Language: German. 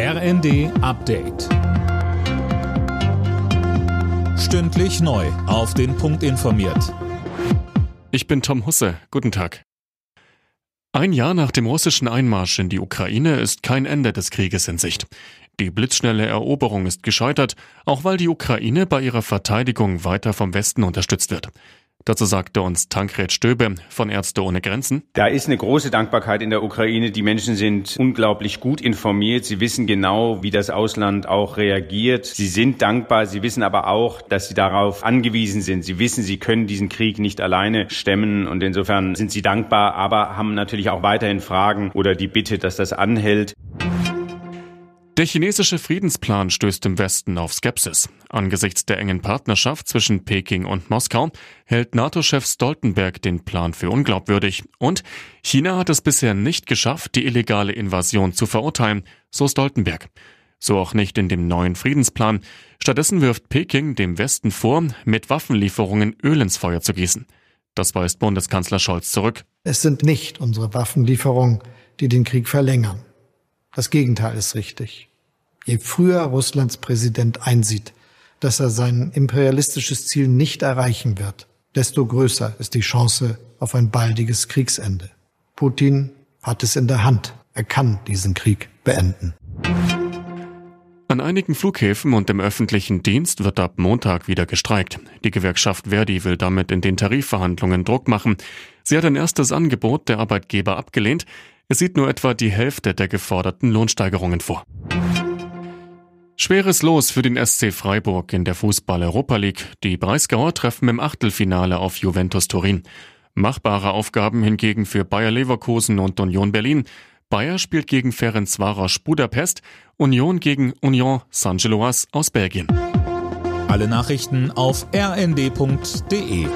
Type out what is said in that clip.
RND Update. Stündlich neu. Auf den Punkt informiert. Ich bin Tom Husse. Guten Tag. Ein Jahr nach dem russischen Einmarsch in die Ukraine ist kein Ende des Krieges in Sicht. Die blitzschnelle Eroberung ist gescheitert, auch weil die Ukraine bei ihrer Verteidigung weiter vom Westen unterstützt wird. Dazu sagte uns Tankred Stöbe von Ärzte ohne Grenzen. Da ist eine große Dankbarkeit in der Ukraine. Die Menschen sind unglaublich gut informiert. Sie wissen genau, wie das Ausland auch reagiert. Sie sind dankbar. Sie wissen aber auch, dass sie darauf angewiesen sind. Sie wissen, sie können diesen Krieg nicht alleine stemmen. Und insofern sind sie dankbar, aber haben natürlich auch weiterhin Fragen oder die Bitte, dass das anhält. Der chinesische Friedensplan stößt im Westen auf Skepsis. Angesichts der engen Partnerschaft zwischen Peking und Moskau hält NATO-Chef Stoltenberg den Plan für unglaubwürdig. Und China hat es bisher nicht geschafft, die illegale Invasion zu verurteilen, so Stoltenberg. So auch nicht in dem neuen Friedensplan. Stattdessen wirft Peking dem Westen vor, mit Waffenlieferungen Öl ins Feuer zu gießen. Das weist Bundeskanzler Scholz zurück. Es sind nicht unsere Waffenlieferungen, die den Krieg verlängern. Das Gegenteil ist richtig. Je früher Russlands Präsident einsieht, dass er sein imperialistisches Ziel nicht erreichen wird, desto größer ist die Chance auf ein baldiges Kriegsende. Putin hat es in der Hand. Er kann diesen Krieg beenden. An einigen Flughäfen und im öffentlichen Dienst wird ab Montag wieder gestreikt. Die Gewerkschaft Verdi will damit in den Tarifverhandlungen Druck machen. Sie hat ein erstes Angebot der Arbeitgeber abgelehnt. Es sieht nur etwa die Hälfte der geforderten Lohnsteigerungen vor. Schweres Los für den SC Freiburg in der Fußball-Europa League. Die Breisgauer treffen im Achtelfinale auf Juventus Turin. Machbare Aufgaben hingegen für Bayer Leverkusen und Union Berlin. Bayer spielt gegen Ferencvaros Budapest, Union gegen Union Saint-Gilloise aus Belgien. Alle Nachrichten auf rnd.de